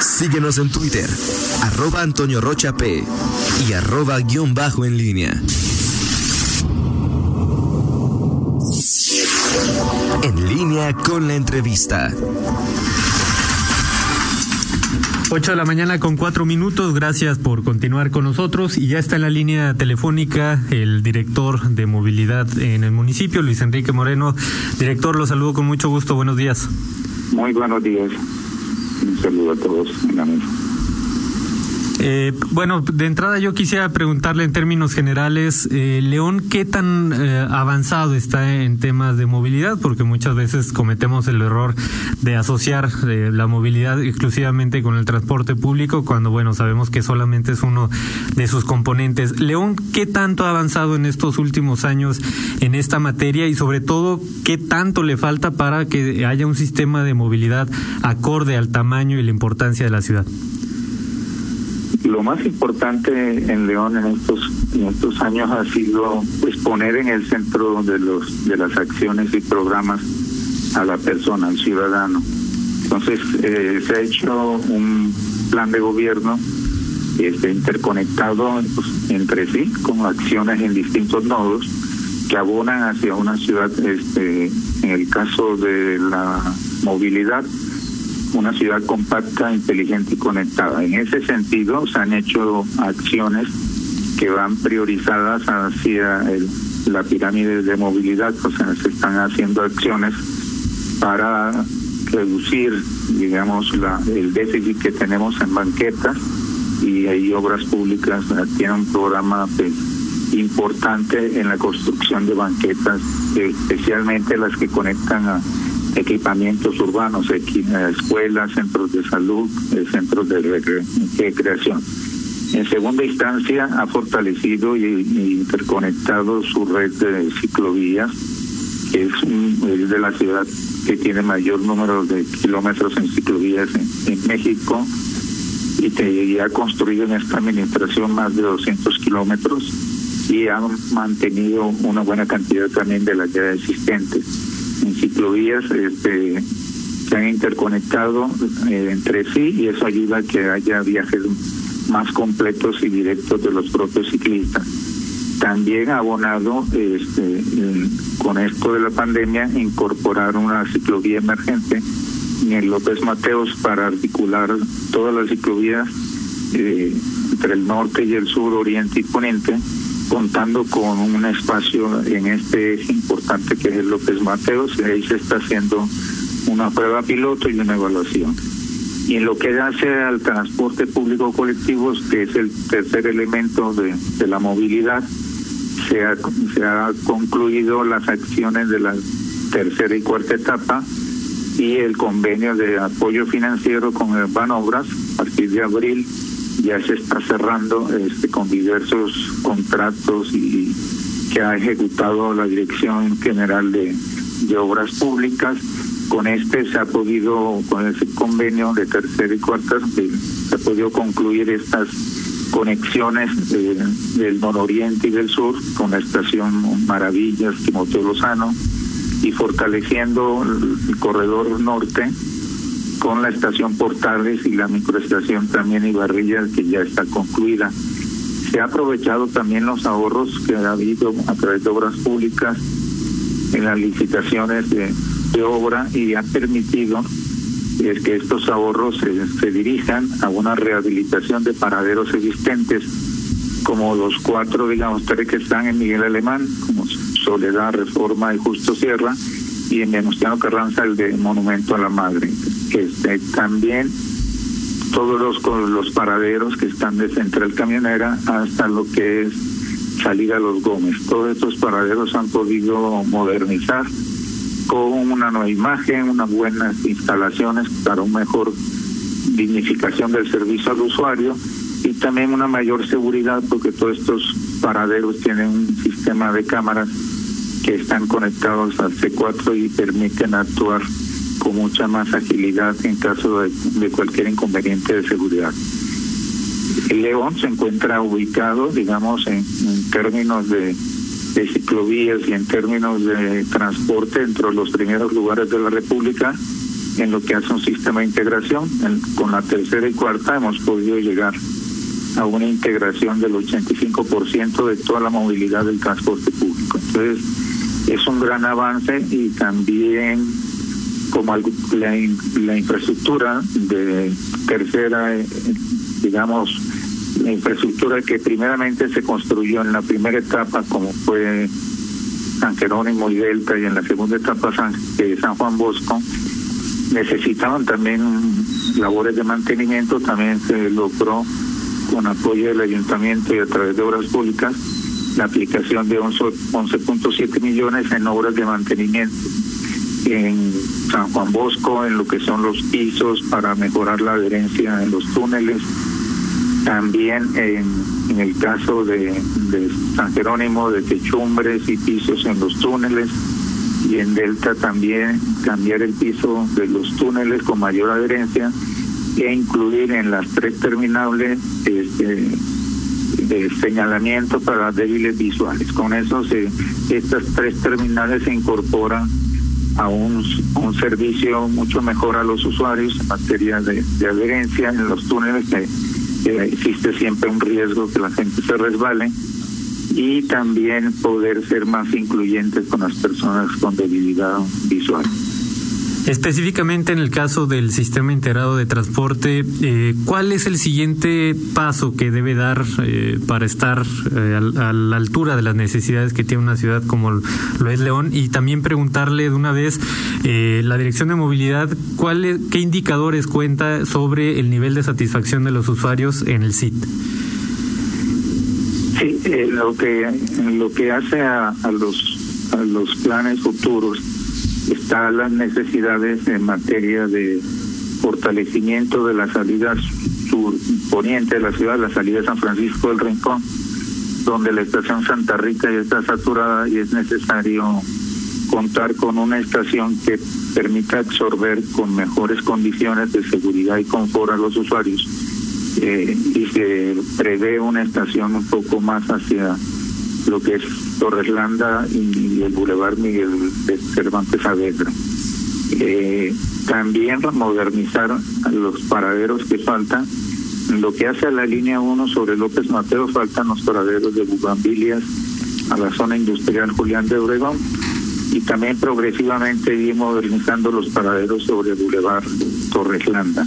Síguenos en Twitter, arroba Antonio Rocha P y arroba guion bajo en línea. En línea con la entrevista. 8 de la mañana con cuatro minutos. Gracias por continuar con nosotros. Y ya está en la línea telefónica el director de movilidad en el municipio, Luis Enrique Moreno. Director, lo saludo con mucho gusto. Buenos días. Muy buenos días. Un saludo a todos en. Eh, bueno, de entrada yo quisiera preguntarle en términos generales, eh, León, ¿qué tan eh, avanzado está en temas de movilidad? Porque muchas veces cometemos el error de asociar eh, la movilidad exclusivamente con el transporte público, cuando, bueno, sabemos que solamente es uno de sus componentes. León, ¿qué tanto ha avanzado en estos últimos años en esta materia y sobre todo, qué tanto le falta para que haya un sistema de movilidad acorde al tamaño y la importancia de la ciudad? Lo más importante en León en estos en estos años ha sido pues poner en el centro de los de las acciones y programas a la persona, al ciudadano. Entonces eh, se ha hecho un plan de gobierno este, interconectado pues, entre sí con acciones en distintos nodos que abonan hacia una ciudad, este, en el caso de la movilidad, una ciudad compacta, inteligente y conectada. En ese sentido, se han hecho acciones que van priorizadas hacia el, la pirámide de movilidad, o sea, se están haciendo acciones para reducir, digamos, la, el déficit que tenemos en banquetas y hay obras públicas tienen un programa pues, importante en la construcción de banquetas, especialmente las que conectan a equipamientos urbanos, escuelas, centros de salud, centros de recreación. En segunda instancia, ha fortalecido y, interconectado su red de ciclovías, que es, de la ciudad que tiene mayor número de kilómetros en ciclovías en, México y, te, ha construido en esta administración más de 200 kilómetros y ha mantenido una buena cantidad también de las ya existentes en ciclovías este, se han interconectado eh, entre sí y eso ayuda a que haya viajes más completos y directos de los propios ciclistas. También abonado este, con esto de la pandemia incorporar una ciclovía emergente en López Mateos para articular todas las ciclovías eh, entre el norte y el sur, oriente y poniente, contando con un espacio en este eje importante que es el López Mateos, ahí se está haciendo una prueba piloto y una evaluación. Y en lo que hace al transporte público colectivo, que es el tercer elemento de, de la movilidad, se ha, concluido las acciones de la tercera y cuarta etapa y el convenio de apoyo financiero con Banobras a partir de abril ya se está cerrando este, con diversos contratos y que ha ejecutado la Dirección General de, Obras Públicas. Con este se ha podido, con ese convenio de tercera y cuarta, se ha podido concluir estas conexiones del nororiente y del sur con la estación Maravillas, Timoteo Lozano, y fortaleciendo el corredor norte con la estación Portales y la microestación también Ibarrilla que ya está concluida. Se ha aprovechado también los ahorros que ha habido a través de obras públicas en las licitaciones de, obra y ha permitido es que estos ahorros se, se dirijan a una rehabilitación de paraderos existentes como los cuatro, digamos, tres que están en Miguel Alemán, como Soledad, Reforma y Justo Sierra, y en Venustiano Carranza el de Monumento a la Madre que también todos los, los paraderos que están de Central Camionera hasta lo que es salida los Gómez. Todos estos paraderos han podido modernizar con una nueva imagen, unas buenas instalaciones para una mejor dignificación del servicio al usuario y también una mayor seguridad porque todos estos paraderos tienen un sistema de cámaras que están conectados al C4 y permiten actuar con mucha más agilidad en caso de, cualquier inconveniente de seguridad. León se encuentra ubicado, digamos, en, términos de, de, ciclovías y en términos de transporte entre los primeros lugares de la República en lo que hace un sistema de integración. con la tercera y cuarta hemos podido llegar a una integración del 85% de toda la movilidad del transporte público. Entonces, es un gran avance y también como la, la infraestructura de tercera, eh, digamos, la infraestructura que primeramente se construyó en la primera etapa, como fue San Jerónimo y Delta, y en la segunda etapa San, eh, San Juan Bosco, necesitaban también labores de mantenimiento, también se logró con apoyo del ayuntamiento y a través de obras públicas la aplicación de 11.7 millones en obras de mantenimiento en San Juan Bosco, en lo que son los pisos para mejorar la adherencia en los túneles, también en, el caso de, San Jerónimo de techumbres y pisos en los túneles y en Delta también cambiar el piso de los túneles con mayor adherencia e incluir en las tres terminales este, de señalamiento para débiles visuales. Con eso se, estas tres terminales se incorporan a un, un servicio mucho mejor a los usuarios en materia de, adherencia en los túneles que, que existe siempre un riesgo que la gente se resbale y también poder ser más incluyentes con las personas con debilidad visual. Específicamente en el caso del sistema integrado de transporte, eh, ¿cuál es el siguiente paso que debe dar eh, para estar eh, a, la altura de las necesidades que tiene una ciudad como lo es León? Y también preguntarle de una vez, la Dirección de Movilidad, ¿cuál ¿qué indicadores cuenta sobre el nivel de satisfacción de los usuarios en el SIT? Sí, lo que lo que hace a, a los a los planes futuros están las necesidades en materia de fortalecimiento de la salida surponiente de la ciudad, la salida de San Francisco del Rincón, donde la estación Santa Rita ya está saturada y es necesario contar con una estación que permita absorber con mejores condiciones de seguridad y confort a los usuarios eh, y se prevé una estación un poco más hacia lo que es Torreslanda y el Boulevard Miguel de Cervantes Saavedra. Eh, también modernizar los paraderos que faltan. Lo que hace a la línea 1 sobre López Mateo, faltan los paraderos de Bugambilias a la zona industrial Julián de Obregón y también progresivamente ir modernizando los paraderos sobre Boulevard Torreslanda.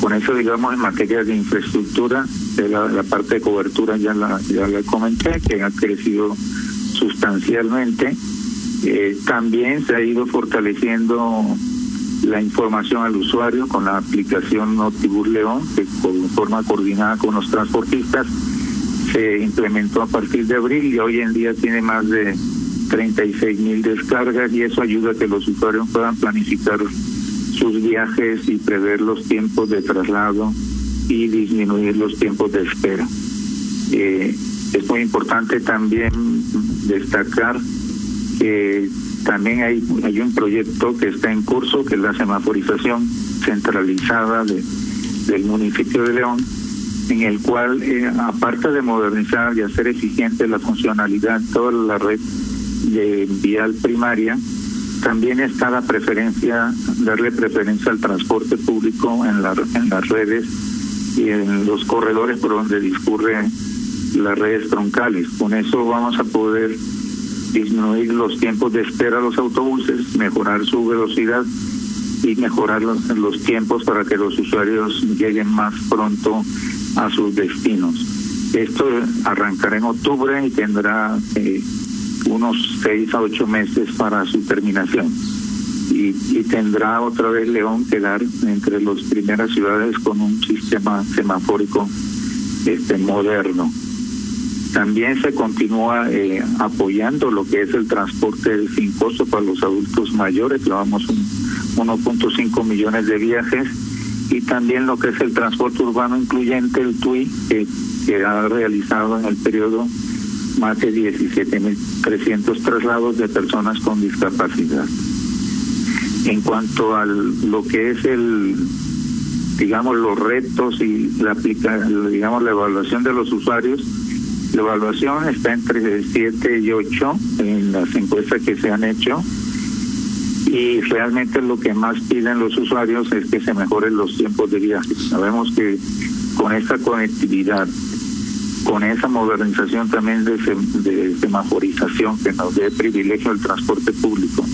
Con eso, digamos, en materia de infraestructura, de la, parte de cobertura ya la, ya la comenté, que ha crecido sustancialmente. Eh, también se ha ido fortaleciendo la información al usuario con la aplicación Notibus León, que de forma coordinada con los transportistas se implementó a partir de abril y hoy en día tiene más de 36 mil descargas y eso ayuda a que los usuarios puedan planificar sus viajes y prever los tiempos de traslado y disminuir los tiempos de espera. Eh, es muy importante también destacar que también hay, hay un proyecto que está en curso, que es la semaforización centralizada de, del municipio de León, en el cual, eh, aparte de modernizar y hacer eficiente la funcionalidad de toda la red de vial primaria, también está la preferencia, darle preferencia al transporte público en, la, en las redes y en los corredores por donde discurre las redes troncales. Con eso vamos a poder disminuir los tiempos de espera a los autobuses, mejorar su velocidad y mejorar los, los tiempos para que los usuarios lleguen más pronto a sus destinos. Esto arrancará en octubre y tendrá eh, unos seis a ocho meses para su terminación. Y, y, tendrá otra vez León quedar entre las primeras ciudades con un sistema semafórico este moderno. También se continúa eh, apoyando lo que es el transporte sin costo para los adultos mayores, llevamos un 1.5 millones de viajes, y también lo que es el transporte urbano incluyente, el TUI, que, ha realizado en el periodo más de 17.300 traslados de personas con discapacidad. En cuanto a lo que es el digamos los retos y la digamos la evaluación de los usuarios, la evaluación está entre 7 y 8 en las encuestas que se han hecho y realmente lo que más piden los usuarios es que se mejoren los tiempos de viaje. Sabemos que con esta conectividad, con esa modernización también de, de semaforización que nos dé privilegio al transporte público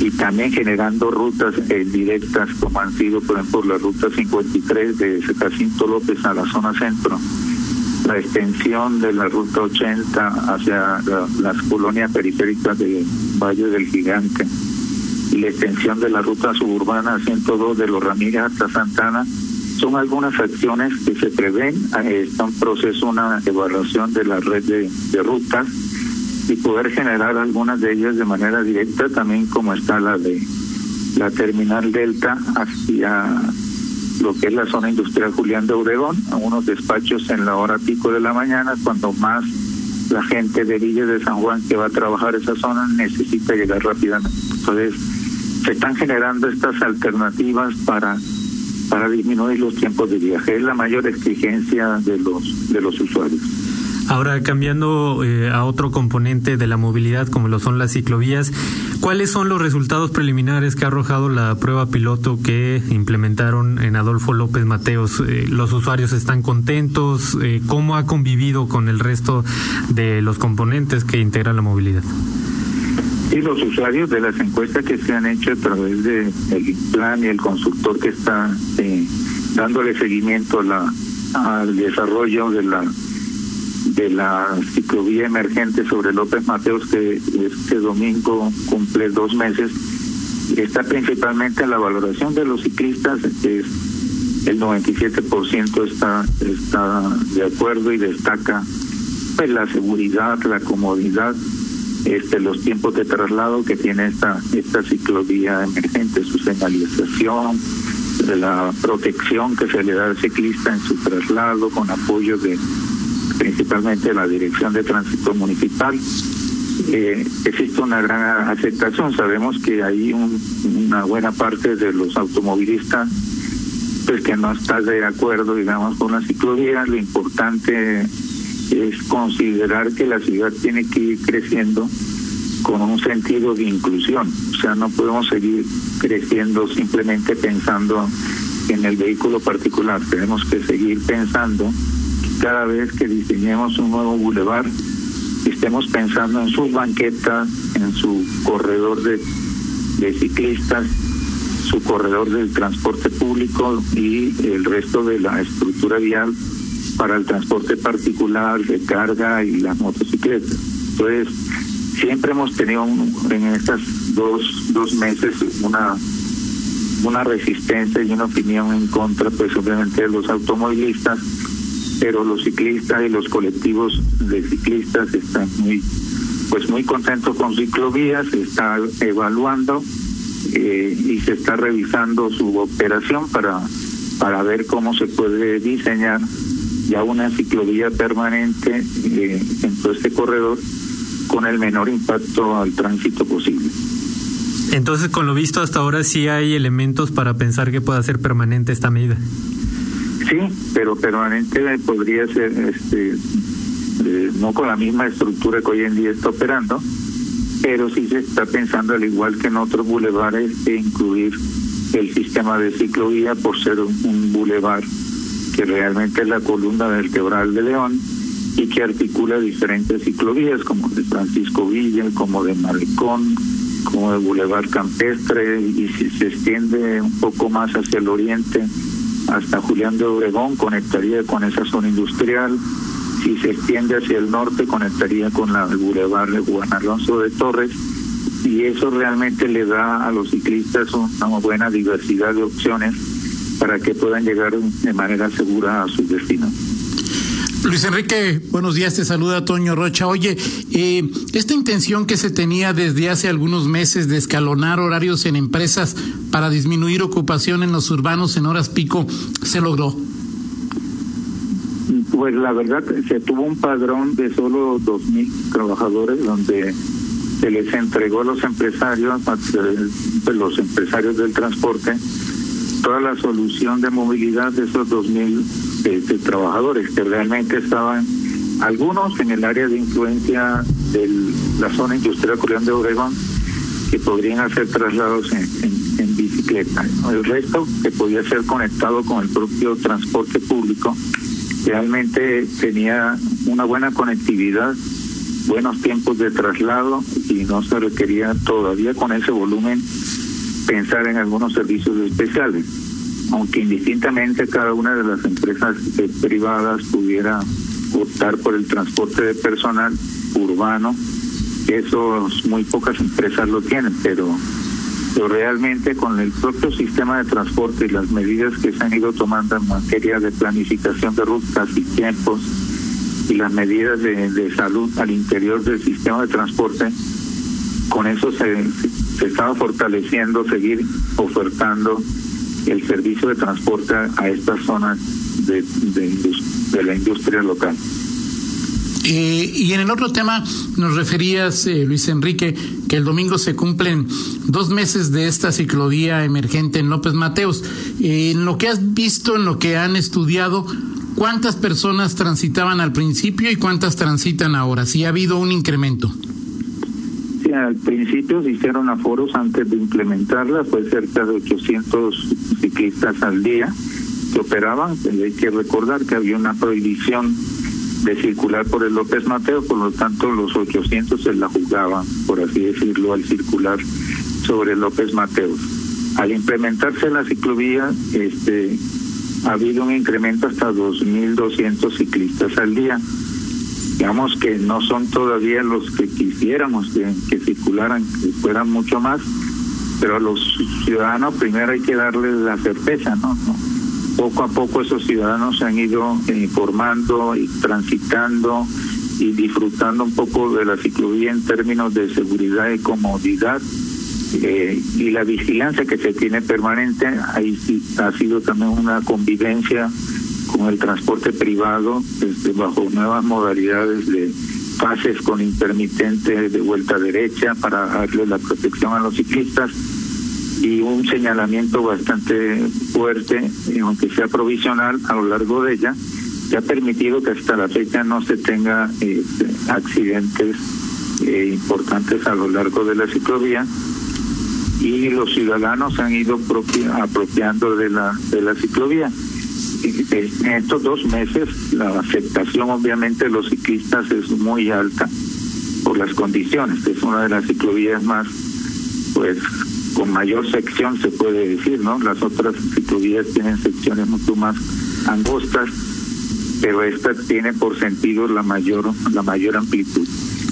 y también generando rutas eh, directas como han sido por ejemplo la ruta 53 de Jacinto López a la zona centro, la extensión de la ruta 80 hacia las colonias periféricas de Valle del Gigante y la extensión de la ruta suburbana 102 de Los Ramírez hasta Santana son algunas acciones que se prevén. Eh, está en proceso una evaluación de la red de, de rutas y poder generar algunas de ellas de manera directa, también como está la de la terminal Delta hacia lo que es la zona industrial Julián de Obregón, a unos despachos en la hora pico de la mañana, cuando más la gente de Villa de San Juan que va a trabajar esa zona necesita llegar rápidamente. Entonces, se están generando estas alternativas para para disminuir los tiempos de viaje. Es la mayor exigencia de los de los usuarios. Ahora, cambiando eh, a otro componente de la movilidad, como lo son las ciclovías, ¿cuáles son los resultados preliminares que ha arrojado la prueba piloto que implementaron en Adolfo López Mateos? Eh, ¿Los usuarios están contentos? Eh, ¿Cómo ha convivido con el resto de los componentes que integran la movilidad? Y los usuarios de las encuestas que se han hecho a través del plan y el consultor que está dándole seguimiento al desarrollo de la de la ciclovía emergente sobre López Mateos que este domingo cumple dos meses está principalmente en la valoración de los ciclistas que es el 97% está está de acuerdo y destaca pues, la seguridad la comodidad este los tiempos de traslado que tiene esta esta ciclovía emergente su señalización la protección que se le da al ciclista en su traslado con apoyo de principalmente la Dirección de Tránsito Municipal. Eh, existe una gran aceptación. Sabemos que hay una buena parte de los automovilistas pues que no está de acuerdo, digamos, con la ciclovía. Lo importante es considerar que la ciudad tiene que ir creciendo con un sentido de inclusión. O sea, no podemos seguir creciendo simplemente pensando en el vehículo particular. Tenemos que seguir pensando cada vez que diseñemos un nuevo bulevar, estemos pensando en sus banquetas, en su corredor de, ciclistas, su corredor del transporte público y el resto de la estructura vial para el transporte particular, de carga y las motocicletas. Entonces, siempre hemos tenido en estos dos, dos meses una una resistencia y una opinión en contra, pues obviamente de los automovilistas, pero los ciclistas y los colectivos de ciclistas están muy pues muy contentos con ciclovías, se está evaluando eh, y se está revisando su operación para para ver cómo se puede diseñar ya una ciclovía permanente eh, en todo este corredor con el menor impacto al tránsito posible. Entonces, con lo visto hasta ahora, sí hay elementos para pensar que pueda ser permanente esta medida. Sí, pero permanente podría ser este eh, no con la misma estructura que hoy en día está operando, pero sí se está pensando al igual que en otros bulevares de incluir el sistema de ciclovía por ser un, bulevar que realmente es la columna vertebral de León y que articula diferentes ciclovías como de Francisco Villa, como de Malecón, como de Boulevard Campestre y si se extiende un poco más hacia el oriente hasta Julián de Obregón, conectaría con esa zona industrial. Si se extiende hacia el norte, conectaría con la, el Boulevard de Juan Alonso de Torres. Y eso realmente le da a los ciclistas una buena diversidad de opciones para que puedan llegar de manera segura a sus destinos. Luis Enrique, buenos días, te saluda Toño Rocha. Oye, eh, esta intención que se tenía desde hace algunos meses de escalonar horarios en empresas para disminuir ocupación en los urbanos en horas pico, ¿se logró? Pues la verdad, se tuvo un padrón de solo 2.000 trabajadores donde se les entregó a los empresarios, eh, los empresarios del transporte, toda la solución de movilidad de esos 2.000 de, trabajadores que realmente estaban, algunos en el área de influencia de la zona industrial coreana de Obregón, que podrían hacer traslados en, en bicicleta. El resto que podía ser conectado con el propio transporte público, realmente tenía una buena conectividad, buenos tiempos de traslado y no se requería todavía con ese volumen pensar en algunos servicios especiales. Aunque indistintamente cada una de las empresas eh, privadas pudiera optar por el transporte de personal urbano eso muy pocas empresas lo tienen, pero, realmente con el propio sistema de transporte y las medidas que se han ido tomando en materia de planificación de rutas y tiempos y las medidas de, salud al interior del sistema de transporte, con eso se, se estaba fortaleciendo seguir ofertando el servicio de transporte a estas zonas de, de la industria local. Eh, y en el otro tema nos referías, eh, Luis Enrique, que el domingo se cumplen dos meses de esta ciclovía emergente en López Mateos. En lo que has visto, en lo que han estudiado, ¿cuántas personas transitaban al principio y cuántas transitan ahora? Si ha habido un incremento. Al principio se hicieron aforos antes de implementarla, fue cerca de 800 ciclistas al día que operaban. Hay que recordar que había una prohibición de circular por el López Mateo, por lo tanto los 800 se la jugaban, por así decirlo, al circular sobre López Mateo. Al implementarse la ciclovía, este, ha habido un incremento hasta 2.200 ciclistas al día. Digamos que no son todavía los que quisiéramos que, circularan, que fueran mucho más, pero a los ciudadanos primero hay que darles la certeza, ¿no? poco a poco esos ciudadanos se han ido informando y transitando y disfrutando un poco de la ciclovía en términos de seguridad y comodidad eh, y la vigilancia que se tiene permanente ahí sí ha sido también una convivencia el transporte privado desde bajo nuevas modalidades de pases con intermitente de vuelta derecha para darle la protección a los ciclistas y un señalamiento bastante fuerte, eh, aunque sea provisional, a lo largo de ella, que ha permitido que hasta la fecha no se tenga eh, accidentes eh, importantes a lo largo de la ciclovía y los ciudadanos han ido apropiando de la de la ciclovía. En estos dos meses la aceptación obviamente de los ciclistas es muy alta por las condiciones. Es una de las ciclovías más pues con mayor sección se puede decir, ¿no? Las otras ciclovías tienen secciones mucho más angostas, pero esta tiene por sentido la mayor la mayor amplitud.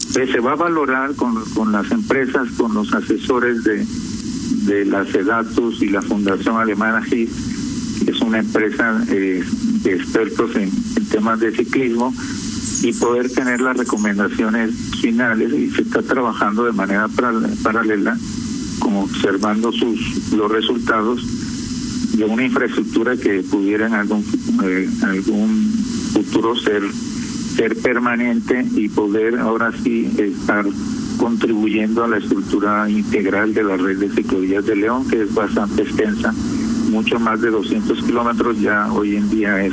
Entonces se va a valorar con, con las empresas, con los asesores de, de la SEDATUS y la Fundación Alemana GIS, es una empresa eh, de expertos en, temas de ciclismo, y poder tener las recomendaciones finales y se está trabajando de manera paralela como observando sus los resultados de una infraestructura que pudiera en algún eh, algún futuro ser ser permanente y poder ahora sí estar contribuyendo a la estructura integral de la red de ciclovías de León, que es bastante extensa, mucho más de 200 kilómetros ya hoy en día es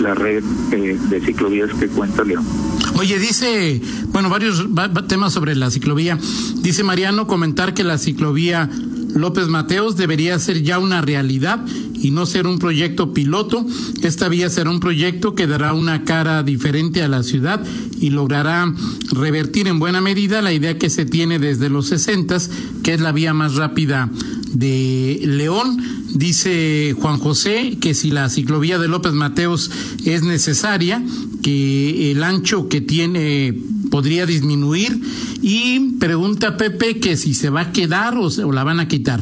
la red eh, de ciclovías que cuenta León. Oye, dice, bueno, varios temas sobre la ciclovía. Dice Mariano comentar que la ciclovía López Mateos debería ser ya una realidad y no ser un proyecto piloto. Esta vía será un proyecto que dará una cara diferente a la ciudad y logrará revertir en buena medida la idea que se tiene desde los 60, que es la vía más rápida de León. Dice Juan José que si la ciclovía de López Mateos es necesaria, que el ancho que tiene podría disminuir y pregunta Pepe que si se va a quedar o, o la van a quitar.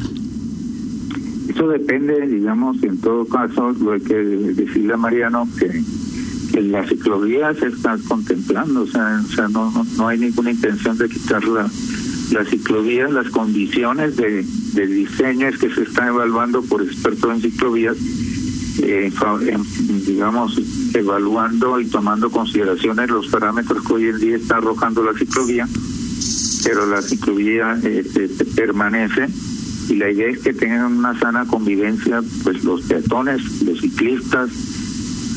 Eso depende, digamos, en todo caso, lo hay que decirle a Mariano que, que la ciclovía se está contemplando, o sea, o sea no, no, hay ninguna intención de quitar la, ciclovía, las condiciones de, de diseño es que se está evaluando por expertos en ciclovías eh, digamos, evaluando y tomando consideraciones los parámetros que hoy en día está arrojando la ciclovía, pero la ciclovía eh, permanece y la idea es que tengan una sana convivencia pues los peatones, los ciclistas,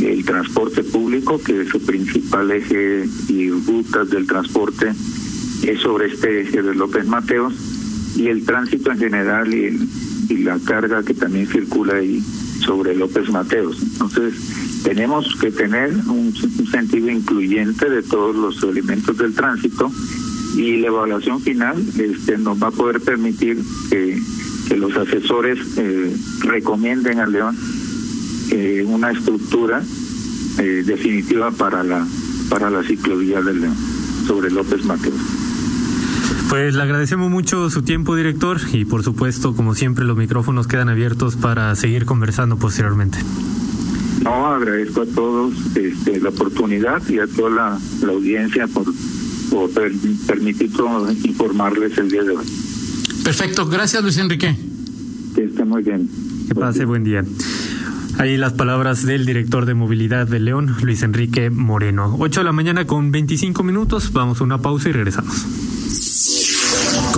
el transporte público, que es su principal eje y rutas del transporte es sobre este de López Mateos y el tránsito en general y, la carga que también circula ahí sobre López Mateos. Entonces, tenemos que tener un, sentido incluyente de todos los elementos del tránsito y la evaluación final este, nos va a poder permitir que, los asesores eh, recomienden a León eh, una estructura eh, definitiva para la para la ciclovía del León sobre López Mateos. Pues le agradecemos mucho su tiempo, director, y por supuesto, como siempre, los micrófonos quedan abiertos para seguir conversando posteriormente. No, agradezco a todos este, la oportunidad y a toda la, la audiencia por, por per, permitir informarles el día de hoy. Perfecto, gracias Luis Enrique. Que esté muy bien. Que pase buen día. Ahí las palabras del director de movilidad de León, Luis Enrique Moreno. 8 de la mañana con 25 minutos. Vamos a una pausa y regresamos.